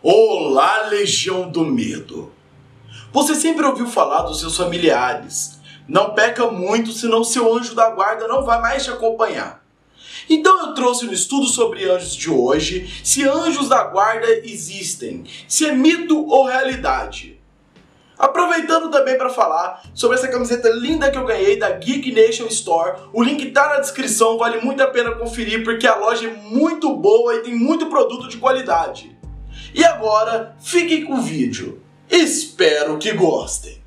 Olá, Legião do Medo! Você sempre ouviu falar dos seus familiares. Não peca muito, senão seu anjo da guarda não vai mais te acompanhar. Então eu trouxe no estudo sobre anjos de hoje se anjos da guarda existem, se é mito ou realidade. Aproveitando também para falar sobre essa camiseta linda que eu ganhei da Geek Nation Store, o link tá na descrição, vale muito a pena conferir porque a loja é muito boa e tem muito produto de qualidade. E agora, fiquem com o vídeo. Espero que gostem.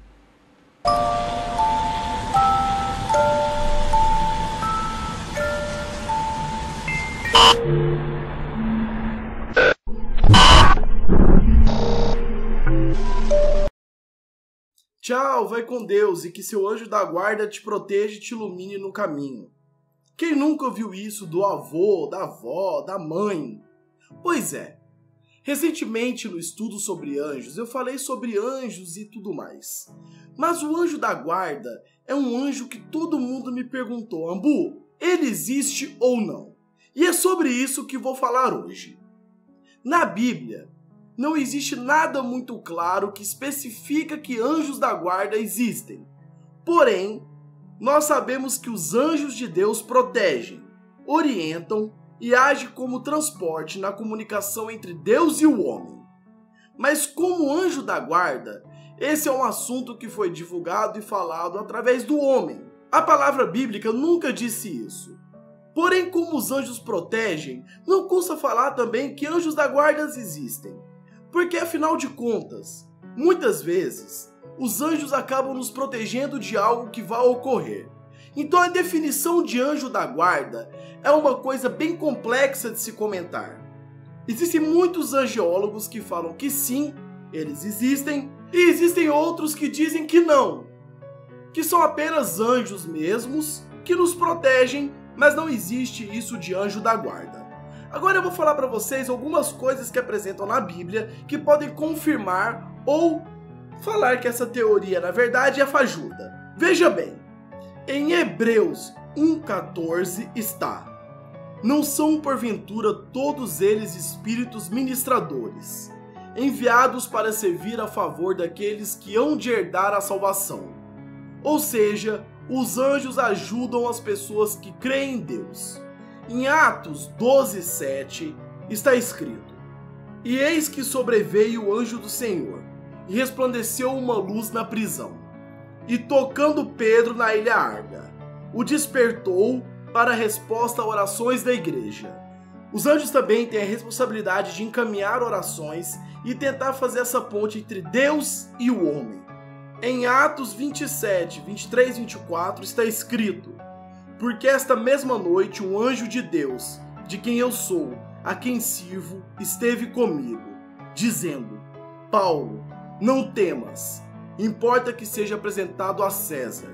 Tchau, vai com Deus e que seu anjo da guarda te proteja e te ilumine no caminho. Quem nunca ouviu isso do avô, da avó, da mãe? Pois é. Recentemente, no estudo sobre anjos, eu falei sobre anjos e tudo mais. Mas o anjo da guarda é um anjo que todo mundo me perguntou: Ambu, ele existe ou não? E é sobre isso que vou falar hoje. Na Bíblia, não existe nada muito claro que especifica que anjos da guarda existem. Porém, nós sabemos que os anjos de Deus protegem, orientam e agem como transporte na comunicação entre Deus e o homem. Mas como anjo da guarda, esse é um assunto que foi divulgado e falado através do homem. A palavra bíblica nunca disse isso. Porém, como os anjos protegem, não custa falar também que anjos da guarda existem. Porque afinal de contas, muitas vezes, os anjos acabam nos protegendo de algo que vai ocorrer. Então a definição de anjo da guarda é uma coisa bem complexa de se comentar. Existem muitos angeólogos que falam que sim, eles existem, e existem outros que dizem que não, que são apenas anjos mesmos que nos protegem, mas não existe isso de anjo da guarda. Agora eu vou falar para vocês algumas coisas que apresentam na Bíblia que podem confirmar ou falar que essa teoria na verdade é fajuda. Veja bem, em Hebreus 1,14 está: Não são porventura todos eles espíritos ministradores, enviados para servir a favor daqueles que hão de herdar a salvação. Ou seja, os anjos ajudam as pessoas que creem em Deus. Em Atos 12, 7 está escrito: E eis que sobreveio o anjo do Senhor, e resplandeceu uma luz na prisão. E tocando Pedro na ilha Arga, o despertou para a resposta a orações da igreja. Os anjos também têm a responsabilidade de encaminhar orações e tentar fazer essa ponte entre Deus e o homem. Em Atos 27, 23 e 24 está escrito: porque esta mesma noite um anjo de Deus, de quem eu sou, a quem sirvo, esteve comigo, dizendo: Paulo, não temas, importa que seja apresentado a César.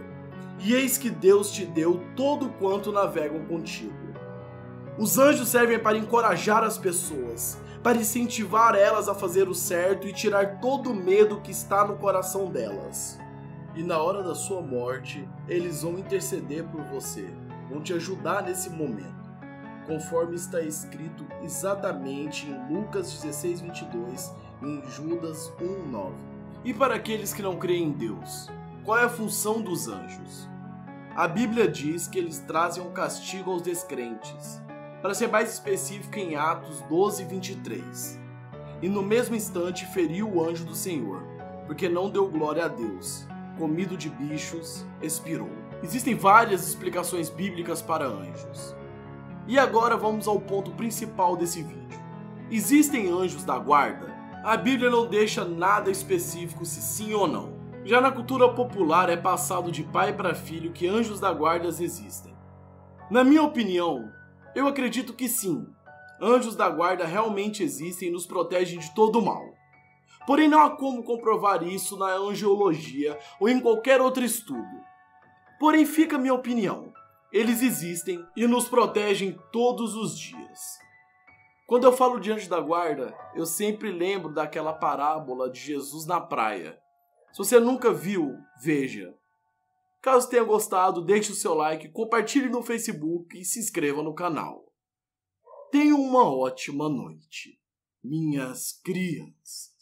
E eis que Deus te deu todo quanto navegam contigo. Os anjos servem para encorajar as pessoas, para incentivar elas a fazer o certo e tirar todo o medo que está no coração delas e na hora da sua morte, eles vão interceder por você, vão te ajudar nesse momento, conforme está escrito exatamente em Lucas 16, 22 e em Judas 1, 9. E para aqueles que não creem em Deus, qual é a função dos anjos? A Bíblia diz que eles trazem um castigo aos descrentes, para ser mais específico em Atos 12, 23. E no mesmo instante feriu o anjo do Senhor, porque não deu glória a Deus comido de bichos, expirou. Existem várias explicações bíblicas para anjos. E agora vamos ao ponto principal desse vídeo. Existem anjos da guarda? A Bíblia não deixa nada específico se sim ou não. Já na cultura popular é passado de pai para filho que anjos da guarda existem. Na minha opinião, eu acredito que sim. Anjos da guarda realmente existem e nos protegem de todo mal. Porém, não há como comprovar isso na angiologia ou em qualquer outro estudo. Porém, fica a minha opinião. Eles existem e nos protegem todos os dias. Quando eu falo de anjo da guarda, eu sempre lembro daquela parábola de Jesus na praia. Se você nunca viu, veja. Caso tenha gostado, deixe o seu like, compartilhe no Facebook e se inscreva no canal. Tenha uma ótima noite. minhas crias.